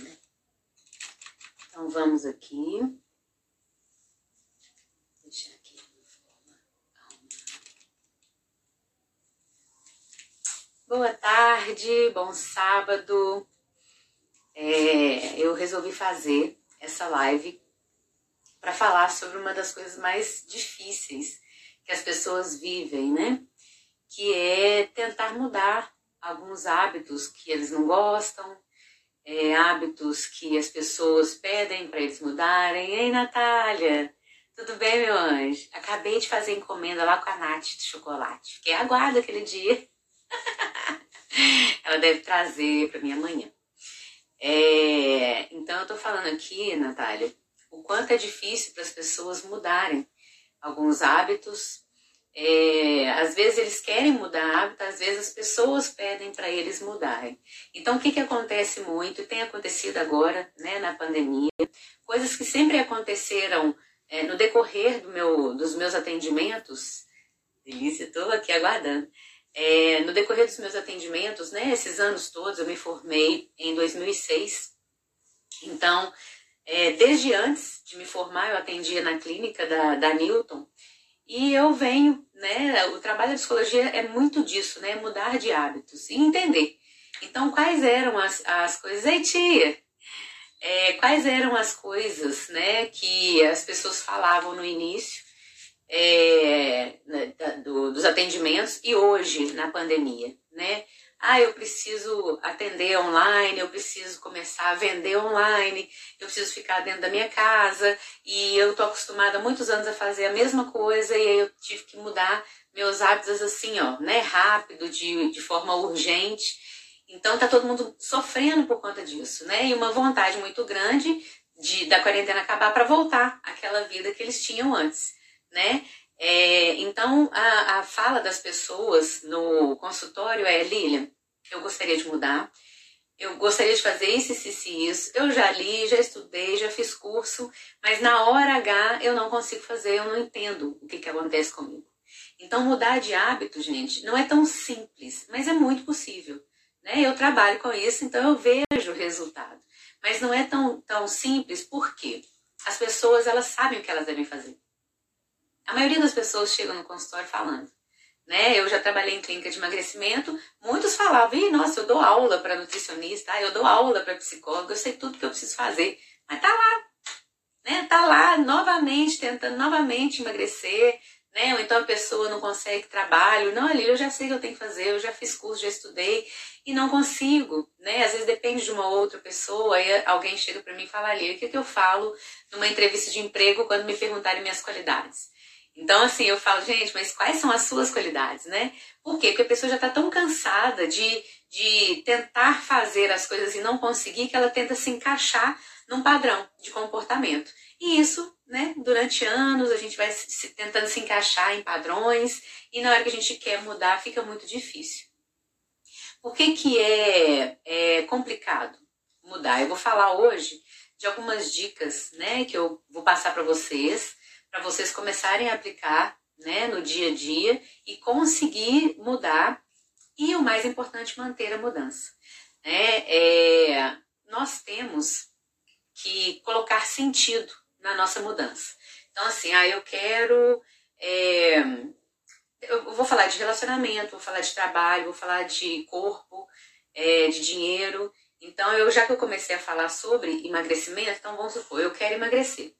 né? Então vamos aqui. Deixar aqui de forma Boa tarde, bom sábado. É, eu resolvi fazer essa live para falar sobre uma das coisas mais difíceis que as pessoas vivem, né? Que é tentar mudar alguns hábitos que eles não gostam, é, hábitos que as pessoas pedem para eles mudarem. Ei, Natália, tudo bem, meu anjo? Acabei de fazer encomenda lá com a Nath de chocolate. Fiquei aguardo aquele dia. Ela deve trazer para mim amanhã. É, então, eu tô falando aqui, Natália, o quanto é difícil para as pessoas mudarem alguns hábitos. É, às vezes eles querem mudar hábito, às vezes as pessoas pedem para eles mudarem. Então, o que, que acontece muito, e tem acontecido agora, né, na pandemia, coisas que sempre aconteceram é, no decorrer do meu, dos meus atendimentos, delícia, estou aqui aguardando, é, no decorrer dos meus atendimentos, né, esses anos todos, eu me formei em 2006, então, é, desde antes de me formar, eu atendia na clínica da, da Newton, e eu venho, né? O trabalho da psicologia é muito disso, né? Mudar de hábitos e entender. Então, quais eram as, as coisas. Ei, tia! É, quais eram as coisas, né? Que as pessoas falavam no início é, né, do, dos atendimentos e hoje, na pandemia, né? Ah, eu preciso atender online, eu preciso começar a vender online, eu preciso ficar dentro da minha casa e eu tô acostumada há muitos anos a fazer a mesma coisa e aí eu tive que mudar meus hábitos assim, ó, né, rápido, de, de forma urgente. Então tá todo mundo sofrendo por conta disso, né? E uma vontade muito grande de da quarentena acabar para voltar àquela vida que eles tinham antes, né? É, então, a, a fala das pessoas no consultório é: Lilian, eu gostaria de mudar, eu gostaria de fazer isso, isso e isso. Eu já li, já estudei, já fiz curso, mas na hora H eu não consigo fazer, eu não entendo o que, que acontece comigo. Então, mudar de hábito, gente, não é tão simples, mas é muito possível. Né? Eu trabalho com isso, então eu vejo o resultado. Mas não é tão, tão simples, porque as pessoas elas sabem o que elas devem fazer. A maioria das pessoas chegam no consultório falando. Né? Eu já trabalhei em clínica de emagrecimento, muitos falavam, Ih, nossa, eu dou aula para nutricionista, eu dou aula para psicólogo, eu sei tudo que eu preciso fazer. Mas tá lá, né? Tá lá novamente, tentando novamente emagrecer, né? Ou então a pessoa não consegue trabalho, não, ali eu já sei o que eu tenho que fazer, eu já fiz curso, já estudei e não consigo, né? Às vezes depende de uma outra pessoa, aí alguém chega para mim e fala ali, o que, que eu falo numa entrevista de emprego quando me perguntarem minhas qualidades? Então, assim, eu falo, gente, mas quais são as suas qualidades, né? Por quê? Porque a pessoa já está tão cansada de, de tentar fazer as coisas e não conseguir que ela tenta se encaixar num padrão de comportamento. E isso, né, durante anos a gente vai se, tentando se encaixar em padrões e na hora que a gente quer mudar fica muito difícil. Por que, que é, é complicado mudar? Eu vou falar hoje de algumas dicas, né, que eu vou passar para vocês para vocês começarem a aplicar né, no dia a dia e conseguir mudar e o mais importante, manter a mudança. Né? É, nós temos que colocar sentido na nossa mudança. Então, assim, ah, eu quero. É, eu vou falar de relacionamento, vou falar de trabalho, vou falar de corpo, é, de dinheiro. Então, eu já que eu comecei a falar sobre emagrecimento, então vamos supor, eu quero emagrecer.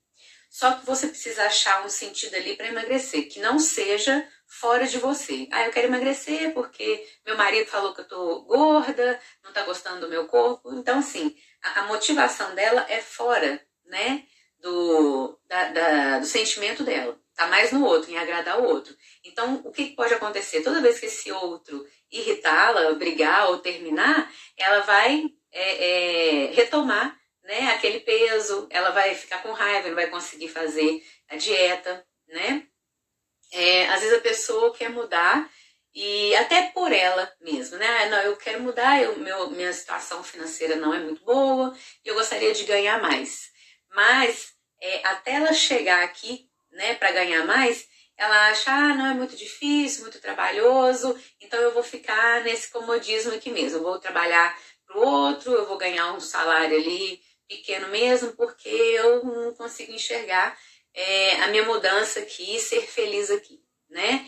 Só que você precisa achar um sentido ali para emagrecer, que não seja fora de você. Ah, eu quero emagrecer porque meu marido falou que eu tô gorda, não tá gostando do meu corpo. Então, assim, a, a motivação dela é fora, né, do, da, da, do sentimento dela. Tá mais no outro, em agradar o outro. Então, o que pode acontecer? Toda vez que esse outro irritá-la, brigar ou terminar, ela vai é, é, retomar né, aquele peso, ela vai ficar com raiva, não vai conseguir fazer a dieta, né? É, às vezes a pessoa quer mudar e até por ela mesma, né? Ah, não, eu quero mudar, eu, meu, minha situação financeira não é muito boa, eu gostaria de ganhar mais. Mas é, até ela chegar aqui, né, para ganhar mais, ela acha, ah, não é muito difícil, muito trabalhoso, então eu vou ficar nesse comodismo aqui mesmo, eu vou trabalhar para o outro, eu vou ganhar um salário ali pequeno mesmo, porque eu não consigo enxergar é, a minha mudança aqui, ser feliz aqui, né?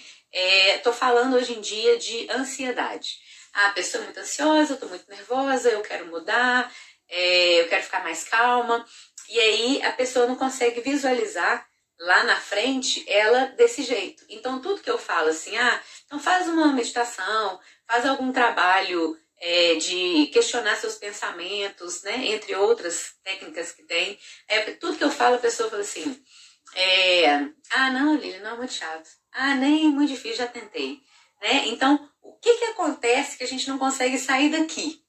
Estou é, falando hoje em dia de ansiedade. Ah, a pessoa é muito ansiosa, eu estou muito nervosa, eu quero mudar, é, eu quero ficar mais calma. E aí a pessoa não consegue visualizar lá na frente ela desse jeito. Então tudo que eu falo assim, ah, então faz uma meditação, faz algum trabalho é, de questionar seus pensamentos, né? Entre outras técnicas que tem. É, tudo que eu falo, a pessoa fala assim, é, ah, não, Lili, não é muito chato. Ah, nem muito difícil, já tentei. Né? Então, o que, que acontece que a gente não consegue sair daqui?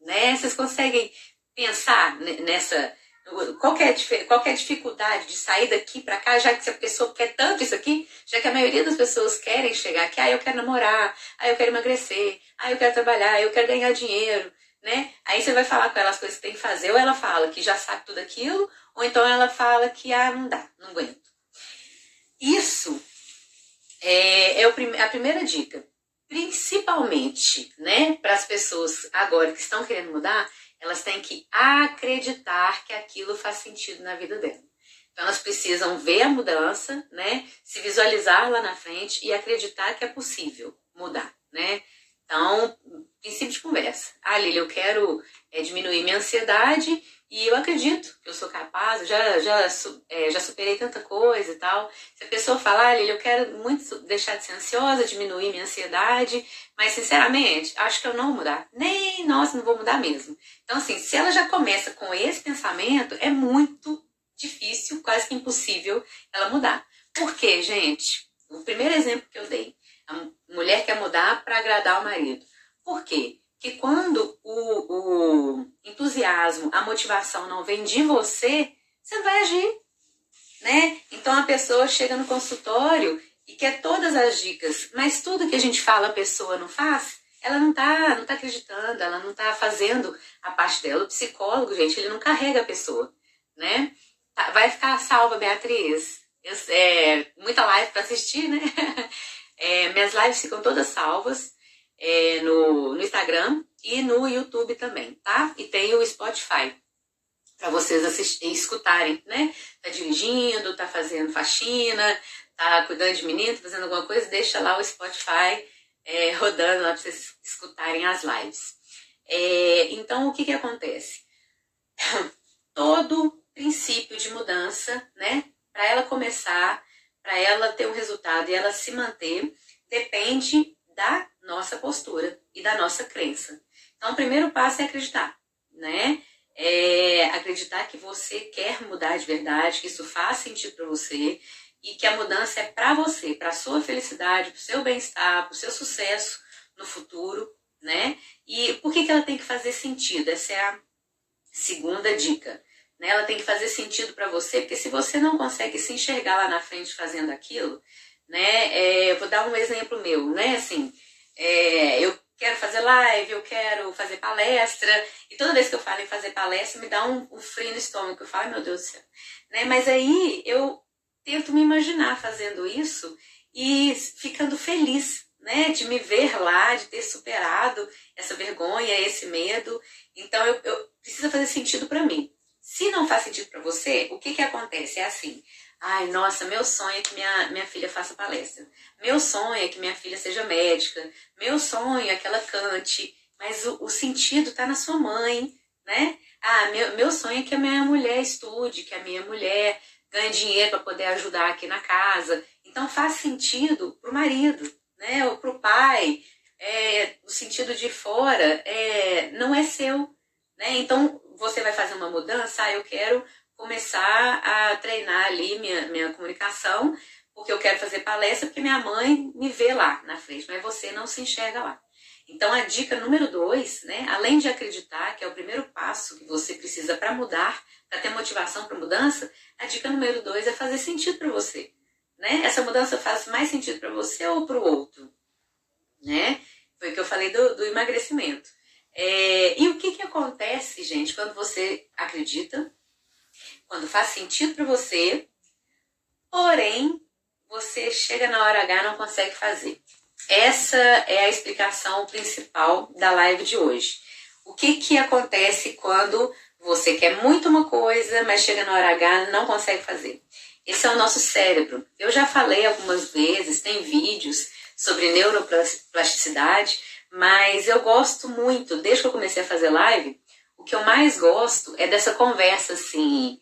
Né? Vocês conseguem pensar nessa. Qual é, é a dificuldade de sair daqui para cá, já que a pessoa quer tanto isso aqui, já que a maioria das pessoas querem chegar aqui, ah, eu quero namorar, ah, eu quero emagrecer, ah, eu quero trabalhar, eu quero ganhar dinheiro, né? Aí você vai falar com ela as coisas que tem que fazer, ou ela fala que já sabe tudo aquilo, ou então ela fala que, ah, não dá, não aguento. Isso é, é a primeira dica. Principalmente, né, para as pessoas agora que estão querendo mudar, elas têm que acreditar que aquilo faz sentido na vida dela. Então elas precisam ver a mudança, né, se visualizar lá na frente e acreditar que é possível mudar, né? Então, princípio de conversa. Ah, Lili, eu quero é, diminuir minha ansiedade e eu acredito que eu sou capaz, já, já, é, já superei tanta coisa e tal. Se a pessoa falar, ah, eu quero muito deixar de ser ansiosa, diminuir minha ansiedade, mas sinceramente, acho que eu não vou mudar. Nem, nossa, não vou mudar mesmo. Então, assim, se ela já começa com esse pensamento, é muito difícil, quase que impossível ela mudar. Por quê, gente? O primeiro exemplo que eu dei, a mulher quer mudar para agradar o marido. Por quê? Que quando o, o entusiasmo, a motivação não vem de você, você vai agir, né? Então a pessoa chega no consultório e quer todas as dicas, mas tudo que a gente fala a pessoa não faz, ela não tá, não tá acreditando, ela não tá fazendo a parte dela. O psicólogo, gente, ele não carrega a pessoa, né? Tá, vai ficar salva, Beatriz. Eu, é, muita live para assistir, né? É, minhas lives ficam todas salvas é, no, no Instagram e no YouTube também, tá? E tem o Spotify para vocês assistir, escutarem, né? Tá dirigindo, tá fazendo faxina, tá cuidando de menino, tá fazendo alguma coisa, deixa lá o Spotify é, rodando lá para vocês escutarem as lives. É, então, o que que acontece? Todo princípio de mudança, né? Para ela começar, para ela ter um resultado e ela se manter, depende da nossa postura e da nossa crença. Então, o primeiro passo é acreditar, né? É acreditar que você quer mudar de verdade, que isso faz sentido para você e que a mudança é para você, para sua felicidade, para o seu bem-estar, para o seu sucesso no futuro, né? E por que, que ela tem que fazer sentido? Essa é a segunda dica. Né? Ela tem que fazer sentido para você, porque se você não consegue se enxergar lá na frente fazendo aquilo, né? É, eu vou dar um exemplo meu, né? Assim, é, eu quero fazer live, eu quero fazer palestra, e toda vez que eu falo em fazer palestra, me dá um, um frio no estômago, eu falo, meu Deus do céu. Né? Mas aí eu tento me imaginar fazendo isso e ficando feliz, né? De me ver lá, de ter superado essa vergonha, esse medo. Então eu, eu precisa fazer sentido para mim. Se não faz sentido para você, o que que acontece? É assim, Ai, nossa, meu sonho é que minha, minha filha faça palestra. Meu sonho é que minha filha seja médica. Meu sonho é que ela cante. Mas o, o sentido está na sua mãe, né? Ah, meu, meu sonho é que a minha mulher estude, que a minha mulher ganhe dinheiro para poder ajudar aqui na casa. Então faz sentido para o marido, né? Ou para o pai. É, o sentido de fora é, não é seu. Né? Então você vai fazer uma mudança, ah, eu quero começar a treinar ali minha, minha comunicação, porque eu quero fazer palestra, porque minha mãe me vê lá na frente, mas você não se enxerga lá. Então, a dica número dois, né, além de acreditar, que é o primeiro passo que você precisa para mudar, para ter motivação para mudança, a dica número dois é fazer sentido para você. Né? Essa mudança faz mais sentido para você ou para o outro? Né? Foi o que eu falei do, do emagrecimento. É, e o que, que acontece, gente, quando você acredita, quando faz sentido para você, porém você chega na hora H e não consegue fazer. Essa é a explicação principal da live de hoje. O que, que acontece quando você quer muito uma coisa, mas chega na hora H não consegue fazer? Esse é o nosso cérebro. Eu já falei algumas vezes, tem vídeos sobre neuroplasticidade, mas eu gosto muito, desde que eu comecei a fazer live, que eu mais gosto é dessa conversa assim.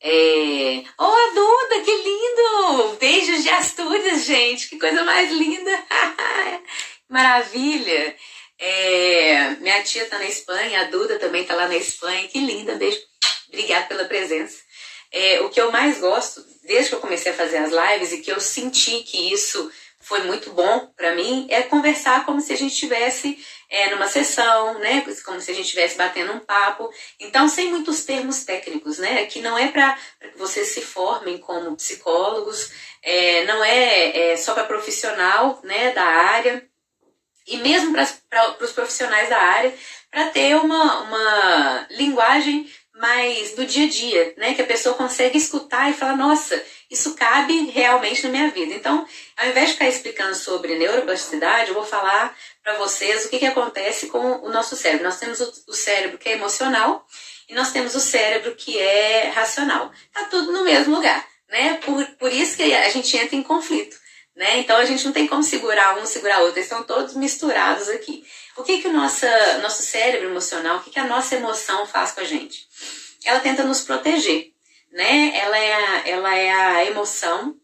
É... Oh, Duda, que lindo! Beijos de Astúrias, gente, que coisa mais linda! Maravilha! É... Minha tia tá na Espanha, a Duda também tá lá na Espanha, que linda, beijo. Obrigada pela presença. É, o que eu mais gosto, desde que eu comecei a fazer as lives e que eu senti que isso foi muito bom para mim é conversar como se a gente estivesse é, numa sessão, né? Como se a gente estivesse batendo um papo. Então, sem muitos termos técnicos, né? Que não é para que vocês se formem como psicólogos, é, não é, é só para profissional né, da área, e mesmo para os profissionais da área, para ter uma, uma linguagem mais do dia a dia, né? Que a pessoa consegue escutar e falar, nossa, isso cabe realmente na minha vida. Então, ao invés de ficar explicando sobre neuroplasticidade, eu vou falar para vocês o que, que acontece com o nosso cérebro. Nós temos o, cérebro que é emocional e nós temos o cérebro que é racional. Tá tudo no mesmo lugar, né? Por, por isso que a gente entra em conflito. Né? Então a gente não tem como segurar um, segurar outro, eles estão todos misturados aqui. O que, que o nosso, nosso cérebro emocional, o que, que a nossa emoção faz com a gente? Ela tenta nos proteger, né? Ela é a, ela é a emoção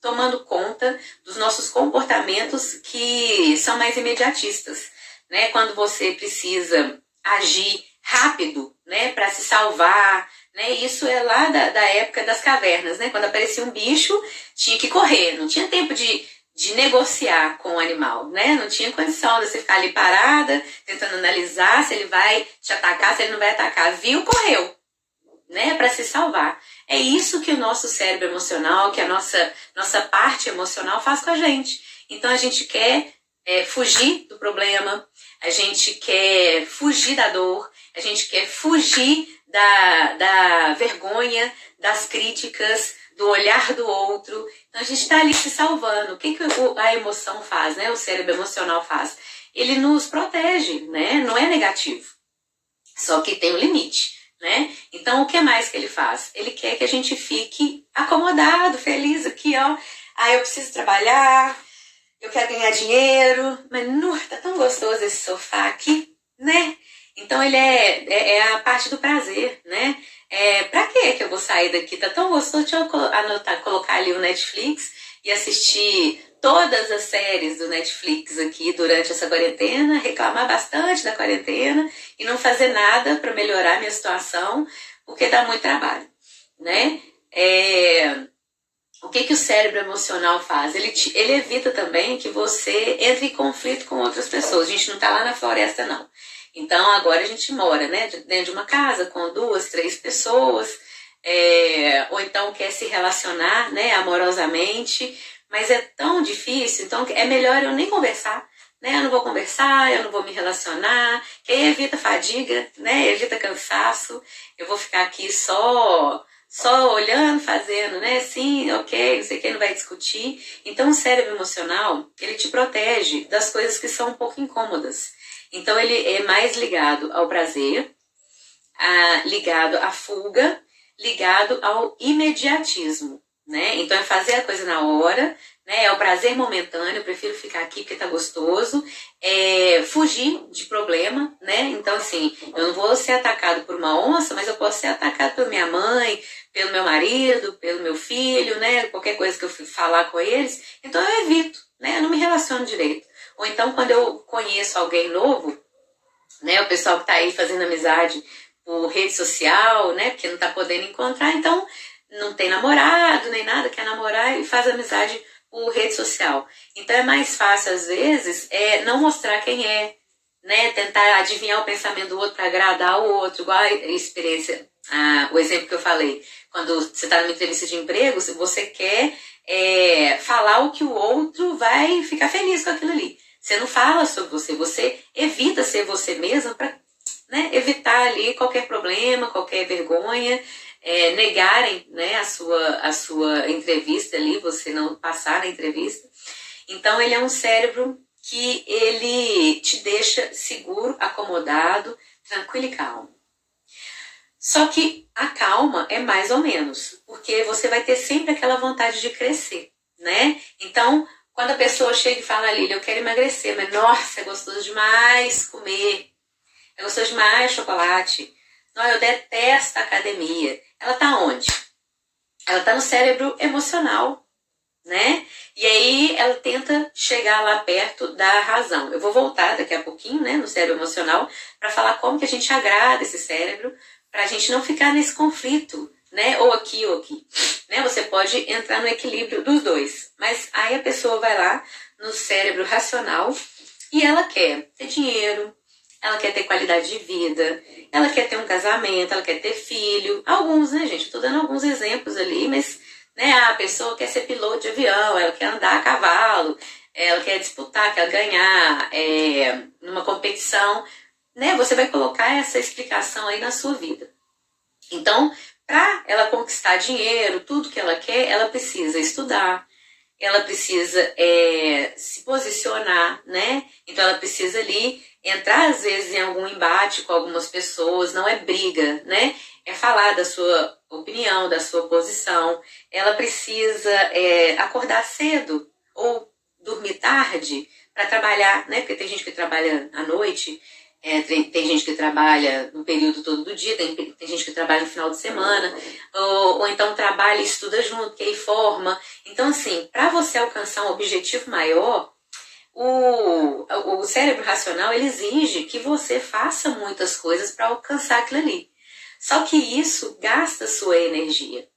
tomando conta dos nossos comportamentos que são mais imediatistas, né? Quando você precisa agir rápido, né, para se salvar, né? Isso é lá da, da época das cavernas, né? Quando aparecia um bicho, tinha que correr, não tinha tempo de, de negociar com o animal, né? Não tinha condição de você ficar ali parada, tentando analisar se ele vai te atacar, se ele não vai atacar. Viu, correu, né? Para se salvar. É isso que o nosso cérebro emocional, que a nossa, nossa parte emocional faz com a gente. Então a gente quer é, fugir do problema, a gente quer fugir da dor, a gente quer fugir da, da vergonha, das críticas, do olhar do outro. Então a gente está ali se salvando. O que, que a emoção faz, né? O cérebro emocional faz? Ele nos protege, né? Não é negativo. Só que tem um limite né? Então, o que mais que ele faz? Ele quer que a gente fique acomodado, feliz aqui, ó. Ah, eu preciso trabalhar, eu quero ganhar dinheiro, mas nu, tá tão gostoso esse sofá aqui, né? Então, ele é, é, é a parte do prazer, né? É, pra que que eu vou sair daqui? Tá tão gostoso, deixa eu anotar, colocar ali o Netflix e assistir todas as séries do Netflix aqui durante essa quarentena, reclamar bastante da quarentena e não fazer nada para melhorar minha situação, porque dá muito trabalho, né? É, o que, que o cérebro emocional faz? Ele, te, ele evita também que você entre em conflito com outras pessoas. A gente não está lá na floresta, não. Então, agora a gente mora né, dentro de uma casa com duas, três pessoas, é, ou então quer se relacionar né, amorosamente, mas é tão difícil, então é melhor eu nem conversar, né? Eu não vou conversar, eu não vou me relacionar, que aí evita fadiga, né? Evita cansaço. Eu vou ficar aqui só só olhando, fazendo, né? Sim, ok, não sei quem não vai discutir. Então o cérebro emocional, ele te protege das coisas que são um pouco incômodas. Então ele é mais ligado ao prazer, a, ligado à fuga, ligado ao imediatismo né? Então é fazer a coisa na hora, né? É o prazer momentâneo, eu prefiro ficar aqui porque tá gostoso, é fugir de problema, né? Então assim, eu não vou ser atacado por uma onça, mas eu posso ser atacado pela minha mãe, pelo meu marido, pelo meu filho, né? Qualquer coisa que eu falar com eles, então eu evito, né? Eu não me relaciono direito. Ou então quando eu conheço alguém novo, né? O pessoal que tá aí fazendo amizade por rede social, né? Porque não tá podendo encontrar, então não tem namorado nem nada, quer namorar e faz amizade por rede social. Então é mais fácil, às vezes, é não mostrar quem é, né? Tentar adivinhar o pensamento do outro para agradar o outro, igual a experiência, ah, o exemplo que eu falei. Quando você está numa entrevista de emprego, você quer é, falar o que o outro vai ficar feliz com aquilo ali. Você não fala sobre você, você evita ser você mesma para né, evitar ali qualquer problema, qualquer vergonha é, negarem né, a, sua, a sua entrevista ali, você não passar na entrevista. Então, ele é um cérebro que ele te deixa seguro, acomodado, tranquilo e calmo. Só que a calma é mais ou menos, porque você vai ter sempre aquela vontade de crescer, né? Então, quando a pessoa chega e fala, Lili, eu quero emagrecer, mas nossa, é gostoso demais comer, é gostoso demais chocolate, não, eu detesto a academia. Ela tá onde? Ela tá no cérebro emocional, né? E aí ela tenta chegar lá perto da razão. Eu vou voltar daqui a pouquinho, né, no cérebro emocional, para falar como que a gente agrada esse cérebro, para a gente não ficar nesse conflito, né, ou aqui ou aqui. Né? Você pode entrar no equilíbrio dos dois. Mas aí a pessoa vai lá no cérebro racional e ela quer ter dinheiro, ela quer ter qualidade de vida, ela quer ter um casamento, ela quer ter filho. Alguns, né, gente? Estou dando alguns exemplos ali, mas né? A pessoa quer ser piloto de avião, ela quer andar a cavalo, ela quer disputar, quer ganhar é, numa competição. Né? Você vai colocar essa explicação aí na sua vida. Então, para ela conquistar dinheiro, tudo que ela quer, ela precisa estudar, ela precisa é, se posicionar, né? Então ela precisa ali entrar às vezes em algum embate com algumas pessoas, não é briga, né? É falar da sua opinião, da sua posição. Ela precisa é, acordar cedo ou dormir tarde para trabalhar, né? Porque tem gente que trabalha à noite, é, tem, tem, gente que trabalha no período todo do dia, tem, tem gente que trabalha no final de semana, ou, ou então trabalha e estuda junto, que aí forma. Então, assim, para você alcançar um objetivo maior, o, o cérebro racional ele exige que você faça muitas coisas para alcançar aquilo ali. Só que isso gasta sua energia.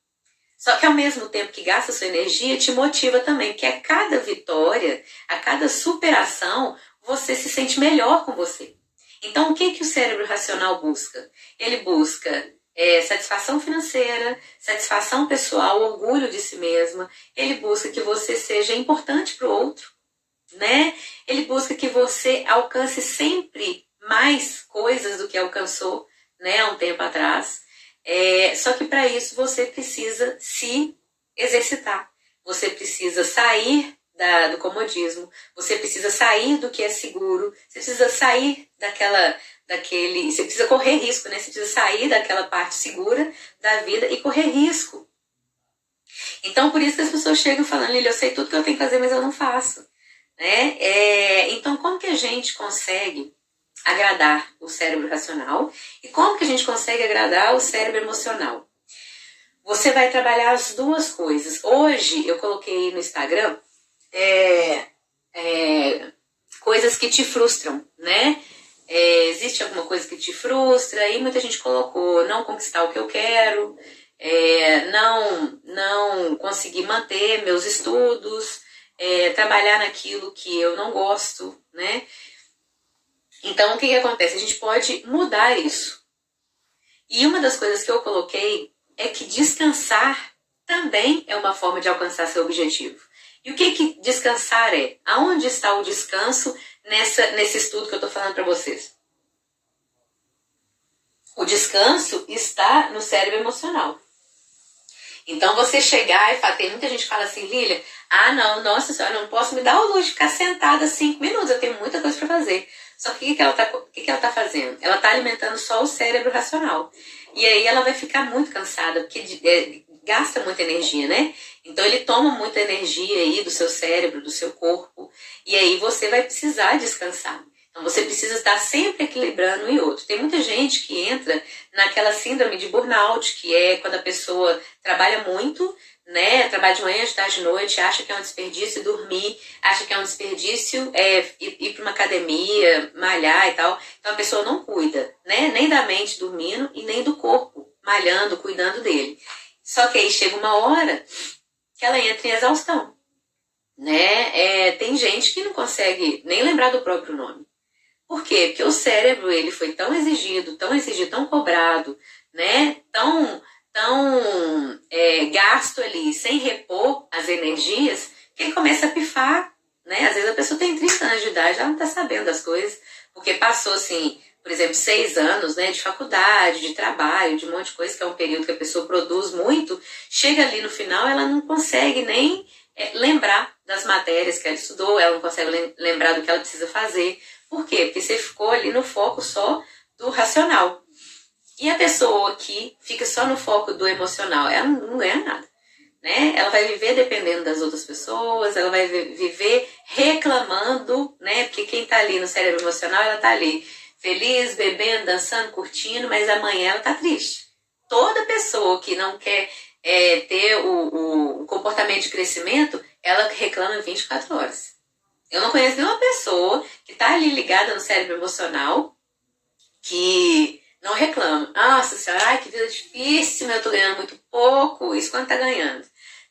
Só que ao mesmo tempo que gasta sua energia, te motiva também, que a cada vitória, a cada superação, você se sente melhor com você. Então, o que, que o cérebro racional busca? Ele busca é, satisfação financeira, satisfação pessoal, orgulho de si mesma. Ele busca que você seja importante para o outro, né? Ele busca que você alcance sempre mais coisas do que alcançou né, há um tempo atrás. É, só que para isso você precisa se exercitar. Você precisa sair da, do comodismo, você precisa sair do que é seguro, você precisa sair daquela, daquele, você precisa correr risco, né? Você precisa sair daquela parte segura da vida e correr risco. Então, por isso que as pessoas chegam falando, Lili, eu sei tudo que eu tenho que fazer, mas eu não faço. Né? É, então, como que a gente consegue agradar o cérebro racional e como que a gente consegue agradar o cérebro emocional. Você vai trabalhar as duas coisas. Hoje eu coloquei no Instagram é, é, coisas que te frustram, né? É, existe alguma coisa que te frustra e muita gente colocou não conquistar o que eu quero, é, não não conseguir manter meus estudos, é, trabalhar naquilo que eu não gosto, né? Então, o que, que acontece? A gente pode mudar isso. E uma das coisas que eu coloquei é que descansar também é uma forma de alcançar seu objetivo. E o que, que descansar é? Aonde está o descanso nessa, nesse estudo que eu estou falando para vocês? O descanso está no cérebro emocional. Então você chegar e falar, tem muita gente que fala assim, Lilia, ah não, nossa senhora, não posso me dar o luxo de ficar sentada cinco minutos, eu tenho muita coisa para fazer. Só que o que, ela está que, que ela tá fazendo? Ela está alimentando só o cérebro racional. E aí ela vai ficar muito cansada, porque é, gasta muita energia, né? Então ele toma muita energia aí do seu cérebro, do seu corpo, e aí você vai precisar descansar. Então você precisa estar sempre equilibrando um e outro. Tem muita gente que entra naquela síndrome de burnout, que é quando a pessoa trabalha muito, né? Trabalha de manhã, de tarde, de noite, acha que é um desperdício dormir, acha que é um desperdício é, ir, ir para uma academia, malhar e tal. Então a pessoa não cuida, né? Nem da mente dormindo e nem do corpo, malhando, cuidando dele. Só que aí chega uma hora que ela entra em exaustão, né? É, tem gente que não consegue nem lembrar do próprio nome. Por quê? Porque o cérebro ele foi tão exigido, tão exigido, tão cobrado, né? Tão tão é, gasto ali sem repor as energias que ele começa a pifar, né? Às vezes a pessoa tem 30 anos de idade, ela não está sabendo das coisas, porque passou assim, por exemplo, seis anos né, de faculdade, de trabalho, de um monte de coisa, que é um período que a pessoa produz muito, chega ali no final, ela não consegue nem é, lembrar das matérias que ela estudou, ela não consegue lembrar do que ela precisa fazer. Por quê? Porque você ficou ali no foco só do racional. E a pessoa que fica só no foco do emocional, ela não ganha nada. Né? Ela vai viver dependendo das outras pessoas, ela vai viver reclamando, né? Porque quem está ali no cérebro emocional, ela está ali feliz, bebendo, dançando, curtindo, mas amanhã ela está triste. Toda pessoa que não quer é, ter o, o comportamento de crescimento, ela reclama 24 horas. Eu não conheço nenhuma pessoa que está ali ligada no cérebro emocional que não reclama. Nossa senhora, ai, que vida difícil, eu tô ganhando muito pouco, isso quanto tá ganhando.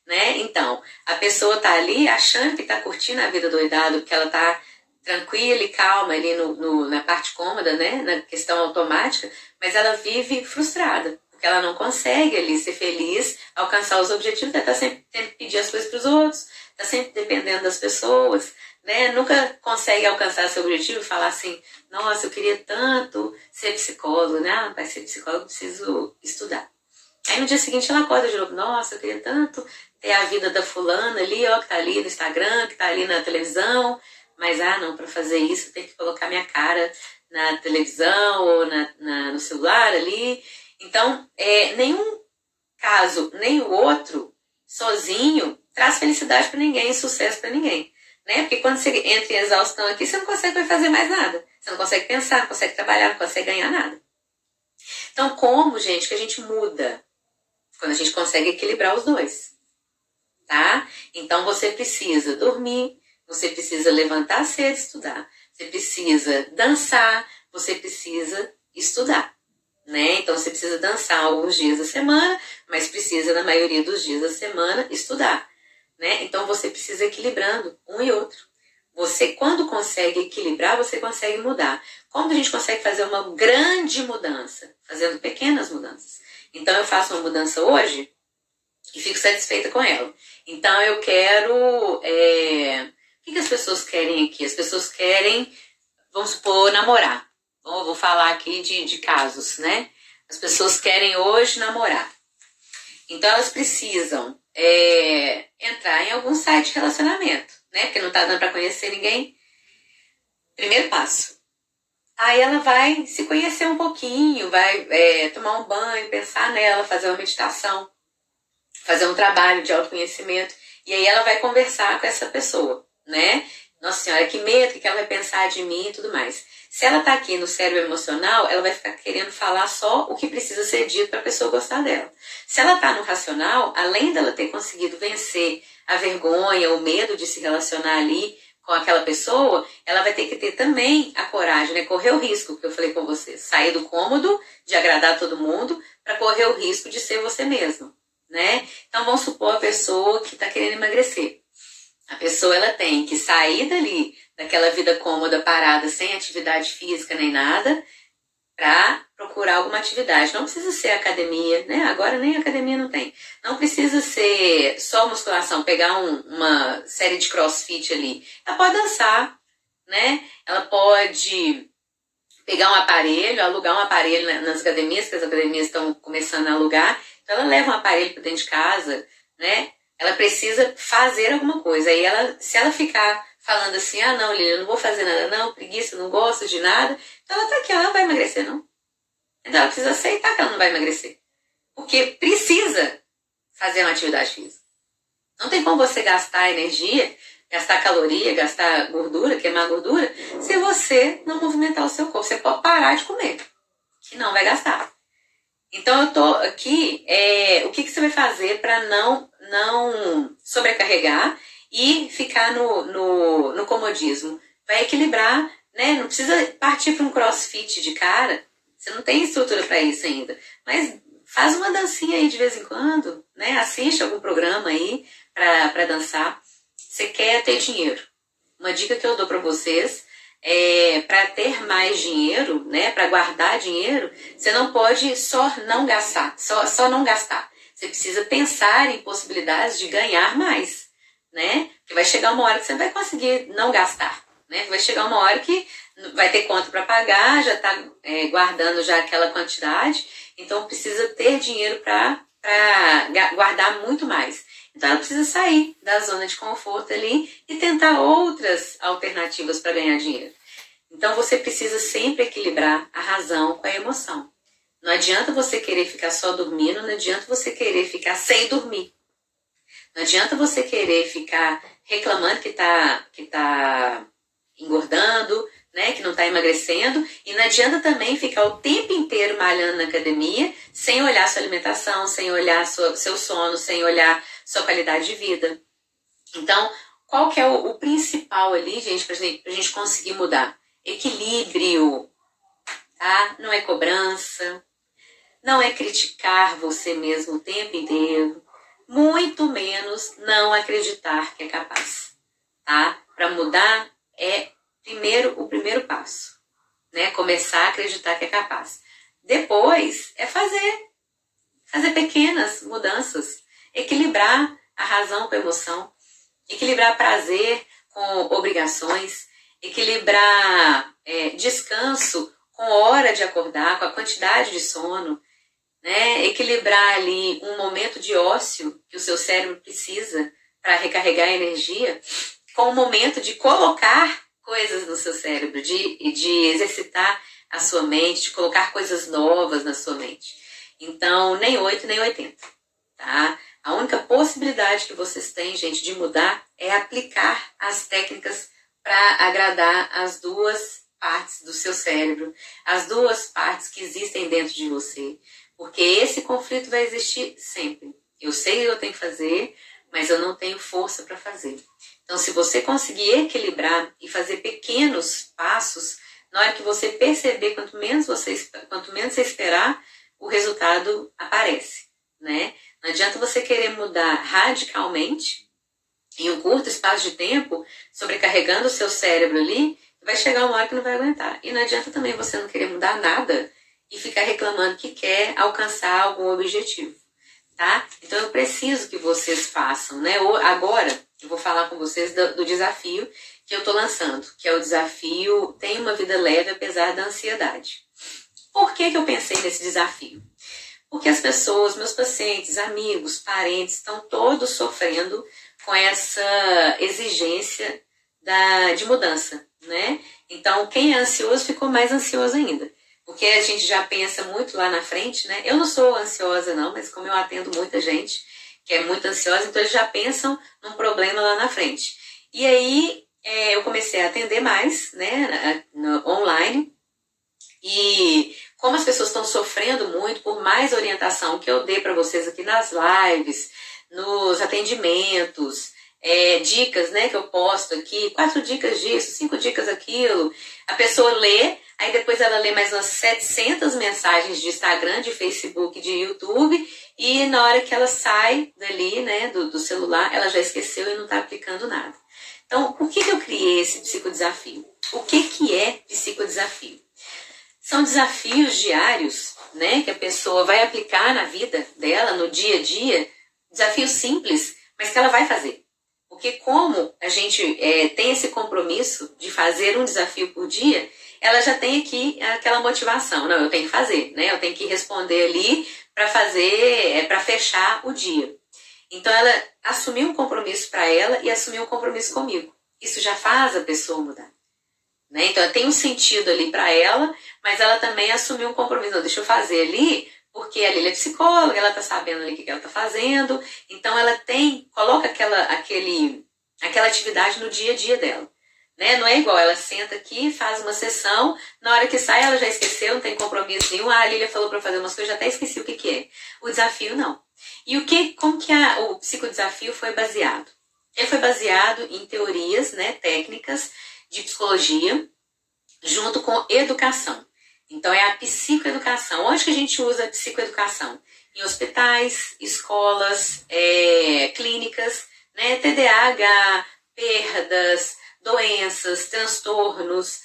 Né? Então, a pessoa tá ali achando que tá curtindo a vida doidado, que ela tá tranquila e calma ali no, no, na parte cômoda, né? Na questão automática, mas ela vive frustrada, porque ela não consegue ali ser feliz, alcançar os objetivos, ela tá sempre tendo que pedir as coisas para os outros, tá sempre dependendo das pessoas, né? Nunca consegue alcançar seu objetivo falar assim, nossa, eu queria tanto ser psicólogo, né? Ah, para ser psicólogo preciso estudar. Aí no dia seguinte ela acorda de novo, nossa, eu queria tanto ter a vida da fulana ali, ó, que tá ali no Instagram, que tá ali na televisão, mas ah, não, para fazer isso eu tenho que colocar minha cara na televisão ou na, na no celular ali. Então, é, nenhum caso, nem o outro, sozinho, traz felicidade para ninguém, sucesso para ninguém né? Porque quando você entra em exaustão aqui, você não consegue fazer mais nada. Você não consegue pensar, não consegue trabalhar, não consegue ganhar nada. Então, como, gente, que a gente muda? Quando a gente consegue equilibrar os dois. Tá? Então, você precisa dormir, você precisa levantar cedo estudar. Você precisa dançar, você precisa estudar. Né? Então você precisa dançar alguns dias da semana, mas precisa, na maioria dos dias da semana, estudar né? Então você precisa equilibrando um e outro. Você, quando consegue equilibrar, você consegue mudar. Como a gente consegue fazer uma grande mudança? Fazendo pequenas mudanças. Então eu faço uma mudança hoje e fico satisfeita com ela. Então eu quero. É... Que, que as pessoas querem aqui? As pessoas querem, vamos supor, namorar. Bom, vou falar aqui de, de casos, né? As pessoas querem hoje namorar. Então elas precisam é, entrar em algum site de relacionamento, né? Porque não tá dando para conhecer ninguém. Primeiro passo. Aí ela vai se conhecer um pouquinho, vai é, tomar um banho, pensar nela, fazer uma meditação, fazer um trabalho de autoconhecimento. E aí ela vai conversar com essa pessoa, né? Nossa Senhora, que medo, que ela vai pensar de mim e tudo mais. Se ela tá aqui no cérebro emocional, ela vai ficar querendo falar só o que precisa ser dito para a pessoa gostar dela. Se ela tá no racional, além dela ter conseguido vencer a vergonha, o medo de se relacionar ali com aquela pessoa, ela vai ter que ter também a coragem, né? Correr o risco, que eu falei com você, sair do cômodo de agradar todo mundo para correr o risco de ser você mesmo, né? Então vamos supor a pessoa que está querendo emagrecer. A pessoa ela tem que sair dali, daquela vida cômoda, parada, sem atividade física nem nada, para procurar alguma atividade. Não precisa ser academia, né? Agora nem academia não tem. Não precisa ser só musculação, pegar um, uma série de crossfit ali. Ela pode dançar, né? Ela pode pegar um aparelho, alugar um aparelho nas academias, que as academias estão começando a alugar. Então ela leva um aparelho para dentro de casa, né? Ela precisa fazer alguma coisa. Aí ela, se ela ficar falando assim, ah não, Lilian, não vou fazer nada não, preguiça, não gosto de nada, então ela tá aqui, ela não vai emagrecer não. Então ela precisa aceitar que ela não vai emagrecer. Porque precisa fazer uma atividade física. Não tem como você gastar energia, gastar caloria, gastar gordura, queimar gordura, se você não movimentar o seu corpo. Você pode parar de comer, que não vai gastar. Então eu tô aqui, é, o que, que você vai fazer para não não sobrecarregar e ficar no, no, no comodismo. Vai equilibrar, né? Não precisa partir para um crossfit de cara. Você não tem estrutura para isso ainda. Mas faz uma dancinha aí de vez em quando, né? Assiste algum programa aí para dançar. Você quer ter dinheiro. Uma dica que eu dou para vocês é para ter mais dinheiro, né? Para guardar dinheiro, você não pode só não gastar, só, só não gastar. Você precisa pensar em possibilidades de ganhar mais, né? Porque vai chegar uma hora que você vai conseguir não gastar, né? Vai chegar uma hora que vai ter conta para pagar, já está é, guardando já aquela quantidade, então precisa ter dinheiro para guardar muito mais. Então ela precisa sair da zona de conforto ali e tentar outras alternativas para ganhar dinheiro. Então você precisa sempre equilibrar a razão com a emoção. Não adianta você querer ficar só dormindo, não adianta você querer ficar sem dormir. Não adianta você querer ficar reclamando que está que tá engordando, né, que não está emagrecendo, e não adianta também ficar o tempo inteiro malhando na academia sem olhar sua alimentação, sem olhar sua, seu sono, sem olhar sua qualidade de vida. Então, qual que é o, o principal ali, gente, para a gente conseguir mudar? Equilíbrio, tá? Não é cobrança, não é criticar você mesmo o tempo inteiro, muito menos não acreditar que é capaz, tá? Para mudar é primeiro o primeiro passo, né? Começar a acreditar que é capaz. Depois é fazer, fazer pequenas mudanças, equilibrar a razão com a emoção, equilibrar prazer com obrigações, equilibrar é, descanso com hora de acordar, com a quantidade de sono, né? Equilibrar ali um momento de ócio que o seu cérebro precisa para recarregar a energia, com o momento de colocar coisas no seu cérebro, de, de exercitar a sua mente, de colocar coisas novas na sua mente. Então, nem 8 nem 80, tá? A única possibilidade que vocês têm, gente, de mudar é aplicar as técnicas para agradar as duas partes do seu cérebro, as duas partes que existem dentro de você. Porque esse conflito vai existir sempre. Eu sei o que eu tenho que fazer, mas eu não tenho força para fazer. Então, se você conseguir equilibrar e fazer pequenos passos, na hora que você perceber, quanto menos você, quanto menos você esperar, o resultado aparece, né? Não adianta você querer mudar radicalmente em um curto espaço de tempo, sobrecarregando o seu cérebro ali, vai chegar uma hora que não vai aguentar. E não adianta também você não querer mudar nada e ficar reclamando que quer alcançar algum objetivo, tá? Então eu preciso que vocês façam, né? Agora eu vou falar com vocês do, do desafio que eu tô lançando, que é o desafio Tem uma vida leve apesar da ansiedade. Por que, que eu pensei nesse desafio? Porque as pessoas, meus pacientes, amigos, parentes, estão todos sofrendo com essa exigência da, de mudança, né? Então, quem é ansioso ficou mais ansioso ainda. Porque a gente já pensa muito lá na frente, né? Eu não sou ansiosa, não, mas como eu atendo muita gente que é muito ansiosa, então eles já pensam num problema lá na frente. E aí é, eu comecei a atender mais, né, online. E como as pessoas estão sofrendo muito, por mais orientação que eu dei para vocês aqui nas lives, nos atendimentos, é, dicas né, que eu posto aqui, quatro dicas disso, cinco dicas aquilo. A pessoa lê, aí depois ela lê mais umas 700 mensagens de Instagram, de Facebook, de YouTube, e na hora que ela sai dali, né, do, do celular, ela já esqueceu e não está aplicando nada. Então, por que, que eu criei esse psicodesafio? O que, que é psicodesafio? São desafios diários, né, que a pessoa vai aplicar na vida dela, no dia a dia, desafios simples, mas que ela vai fazer. Porque como a gente é, tem esse compromisso de fazer um desafio por dia, ela já tem aqui aquela motivação. Não, eu tenho que fazer, né? Eu tenho que responder ali para fazer, é, para fechar o dia. Então ela assumiu um compromisso para ela e assumiu um compromisso comigo. Isso já faz a pessoa mudar. Né? Então tem um sentido ali para ela, mas ela também assumiu um compromisso. Não, deixa eu fazer ali porque a Lili é psicóloga, ela tá sabendo ali o que ela tá fazendo, então ela tem, coloca aquela, aquele, aquela atividade no dia a dia dela. Né? Não é igual, ela senta aqui, faz uma sessão, na hora que sai ela já esqueceu, não tem compromisso nenhum, ah, a Lilia falou para fazer umas coisas, já até esqueci o que, que é. O desafio não. E o que, como que a, o psicodesafio foi baseado? Ele foi baseado em teorias, né, técnicas de psicologia, junto com educação. Então, é a psicoeducação. Onde que a gente usa a psicoeducação? Em hospitais, escolas, é, clínicas, né? TDAH, perdas, doenças, transtornos,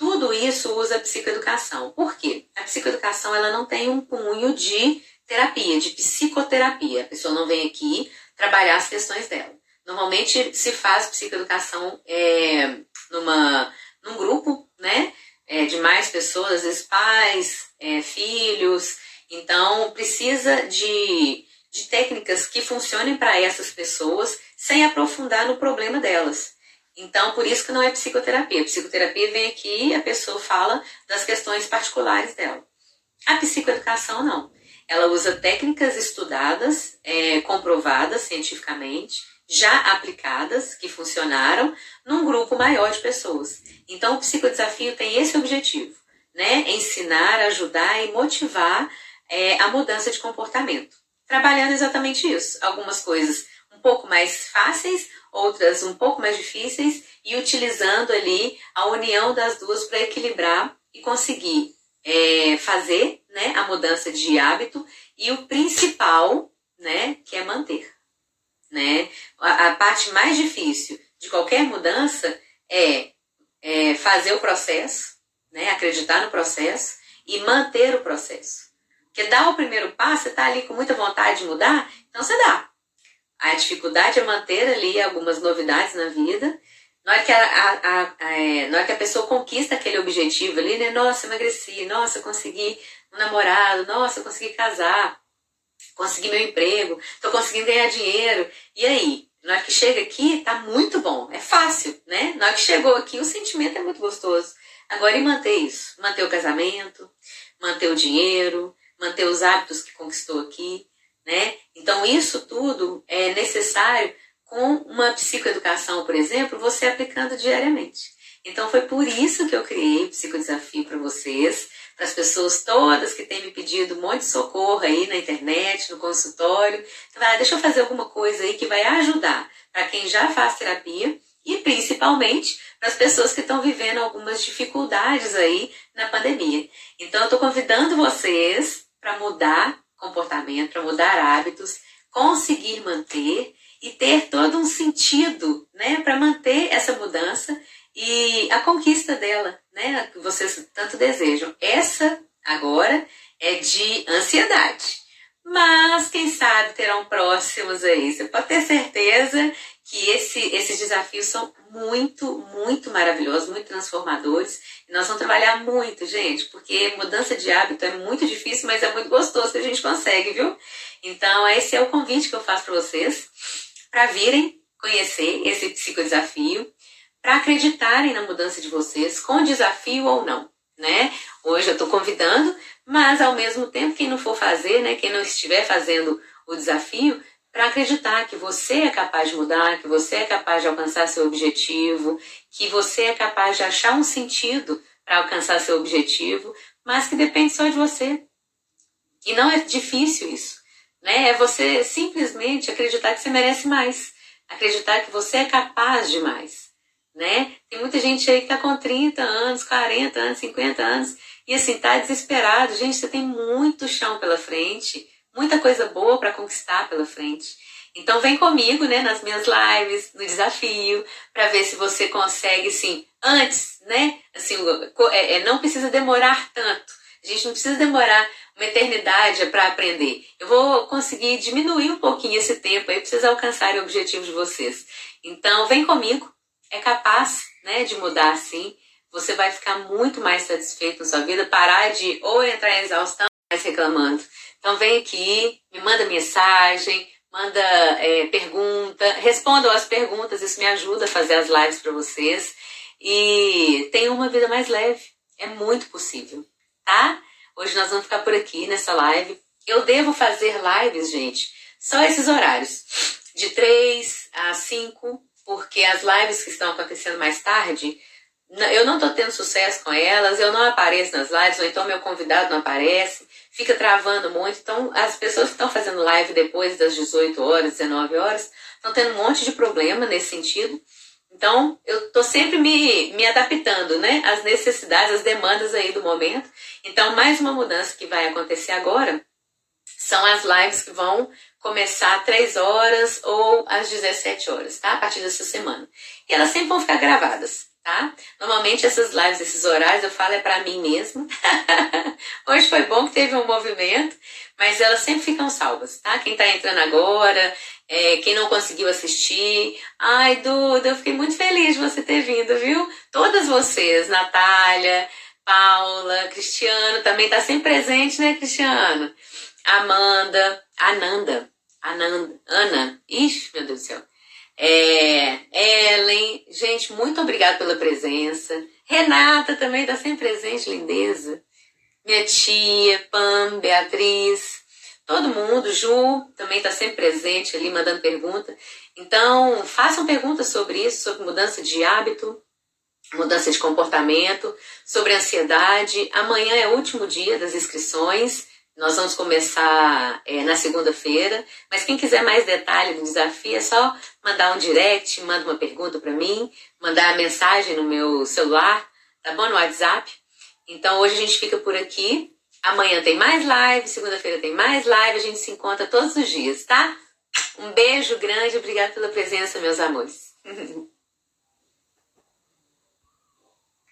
tudo isso usa a psicoeducação. Por quê? A psicoeducação ela não tem um punho de terapia, de psicoterapia. A pessoa não vem aqui trabalhar as questões dela. Normalmente se faz psicoeducação é, numa, num grupo, né? É, de mais pessoas, às vezes pais, é, filhos. Então, precisa de, de técnicas que funcionem para essas pessoas sem aprofundar no problema delas. Então, por isso que não é psicoterapia. A psicoterapia vem aqui e a pessoa fala das questões particulares dela. A psicoeducação não. Ela usa técnicas estudadas, é, comprovadas cientificamente, já aplicadas, que funcionaram, num grupo maior de pessoas. Então, o psicodesafio tem esse objetivo, né? Ensinar, ajudar e motivar é, a mudança de comportamento. Trabalhando exatamente isso. Algumas coisas um pouco mais fáceis, outras um pouco mais difíceis, e utilizando ali a união das duas para equilibrar e conseguir é, fazer né, a mudança de hábito e o principal, né, que é manter. Né? A, a parte mais difícil de qualquer mudança é, é fazer o processo, né, acreditar no processo e manter o processo. Porque dar o primeiro passo, você está ali com muita vontade de mudar, então você dá. A dificuldade é manter ali algumas novidades na vida na hora, que a, a, a, é, na hora que a pessoa conquista aquele objetivo ali, né? Nossa, emagreci, nossa, consegui um namorado, nossa, consegui casar, consegui meu emprego, tô conseguindo ganhar dinheiro. E aí? Na hora que chega aqui, tá muito bom, é fácil, né? Na hora que chegou aqui, o sentimento é muito gostoso. Agora, e manter isso? Manter o casamento, manter o dinheiro, manter os hábitos que conquistou aqui, né? Então, isso tudo é necessário com uma psicoeducação, por exemplo, você aplicando diariamente. Então foi por isso que eu criei o Psicodesafio para vocês, as pessoas todas que têm me pedido um monte de socorro aí na internet, no consultório. Então, ah, deixa eu fazer alguma coisa aí que vai ajudar para quem já faz terapia e principalmente para as pessoas que estão vivendo algumas dificuldades aí na pandemia. Então eu estou convidando vocês para mudar comportamento, para mudar hábitos, conseguir manter e ter todo um sentido, né, para manter essa mudança e a conquista dela, né, que vocês tanto desejam. Essa agora é de ansiedade. Mas quem sabe terão próximos aí. Você pode ter certeza que esse, esses desafios são muito, muito maravilhosos, muito transformadores. E nós vamos trabalhar muito, gente, porque mudança de hábito é muito difícil, mas é muito gostoso que a gente consegue, viu? Então, esse é o convite que eu faço para vocês para virem conhecer esse psicodesafio, para acreditarem na mudança de vocês, com desafio ou não, né? Hoje eu estou convidando, mas ao mesmo tempo, quem não for fazer, né, quem não estiver fazendo o desafio, para acreditar que você é capaz de mudar, que você é capaz de alcançar seu objetivo, que você é capaz de achar um sentido para alcançar seu objetivo, mas que depende só de você. E não é difícil isso né? É você simplesmente acreditar que você merece mais, acreditar que você é capaz de mais, né? Tem muita gente aí que tá com 30 anos, 40 anos, 50 anos e assim tá desesperado. Gente, você tem muito chão pela frente, muita coisa boa para conquistar pela frente. Então vem comigo, né, nas minhas lives, no desafio, para ver se você consegue, sim, antes, né, assim, é, é, não precisa demorar tanto. A gente não precisa demorar uma eternidade para aprender. Eu vou conseguir diminuir um pouquinho esse tempo aí para vocês alcançarem o objetivo de vocês. Então, vem comigo. É capaz né, de mudar assim. Você vai ficar muito mais satisfeito na sua vida, parar de ou entrar em exaustão mais reclamando. Então, vem aqui, me manda mensagem, manda é, pergunta, respondam as perguntas, isso me ajuda a fazer as lives para vocês. E tenham uma vida mais leve. É muito possível, tá? Hoje nós vamos ficar por aqui nessa live. Eu devo fazer lives, gente, só esses horários, de 3 a 5, porque as lives que estão acontecendo mais tarde, eu não estou tendo sucesso com elas, eu não apareço nas lives, ou então meu convidado não aparece, fica travando muito. Então, as pessoas que estão fazendo live depois das 18 horas, 19 horas, estão tendo um monte de problema nesse sentido. Então, eu estou sempre me, me adaptando, né, às necessidades, às demandas aí do momento. Então, mais uma mudança que vai acontecer agora são as lives que vão começar às 3 horas ou às 17 horas, tá? A partir dessa semana. E elas sempre vão ficar gravadas, tá? Normalmente essas lives, esses horários, eu falo é para mim mesmo. Hoje foi bom que teve um movimento, mas elas sempre ficam salvas, tá? Quem tá entrando agora, é, quem não conseguiu assistir. Ai, Duda, eu fiquei muito feliz de você ter vindo, viu? Todas vocês, Natália, Paula, Cristiano também está sempre presente, né, Cristiano? Amanda, Ananda, Ananda, Ana, ixi, meu Deus do céu. É, Ellen, gente, muito obrigada pela presença. Renata também está sempre presente, lindeza. Minha tia, Pam, Beatriz, todo mundo, Ju também está sempre presente ali, mandando pergunta. Então, façam perguntas sobre isso, sobre mudança de hábito, mudança de comportamento, sobre ansiedade. Amanhã é o último dia das inscrições. Nós vamos começar é, na segunda-feira, mas quem quiser mais detalhe do desafio é só mandar um direct, manda uma pergunta para mim, mandar mensagem no meu celular, tá bom? No WhatsApp. Então hoje a gente fica por aqui. Amanhã tem mais live, segunda-feira tem mais live, a gente se encontra todos os dias, tá? Um beijo grande, obrigada pela presença, meus amores.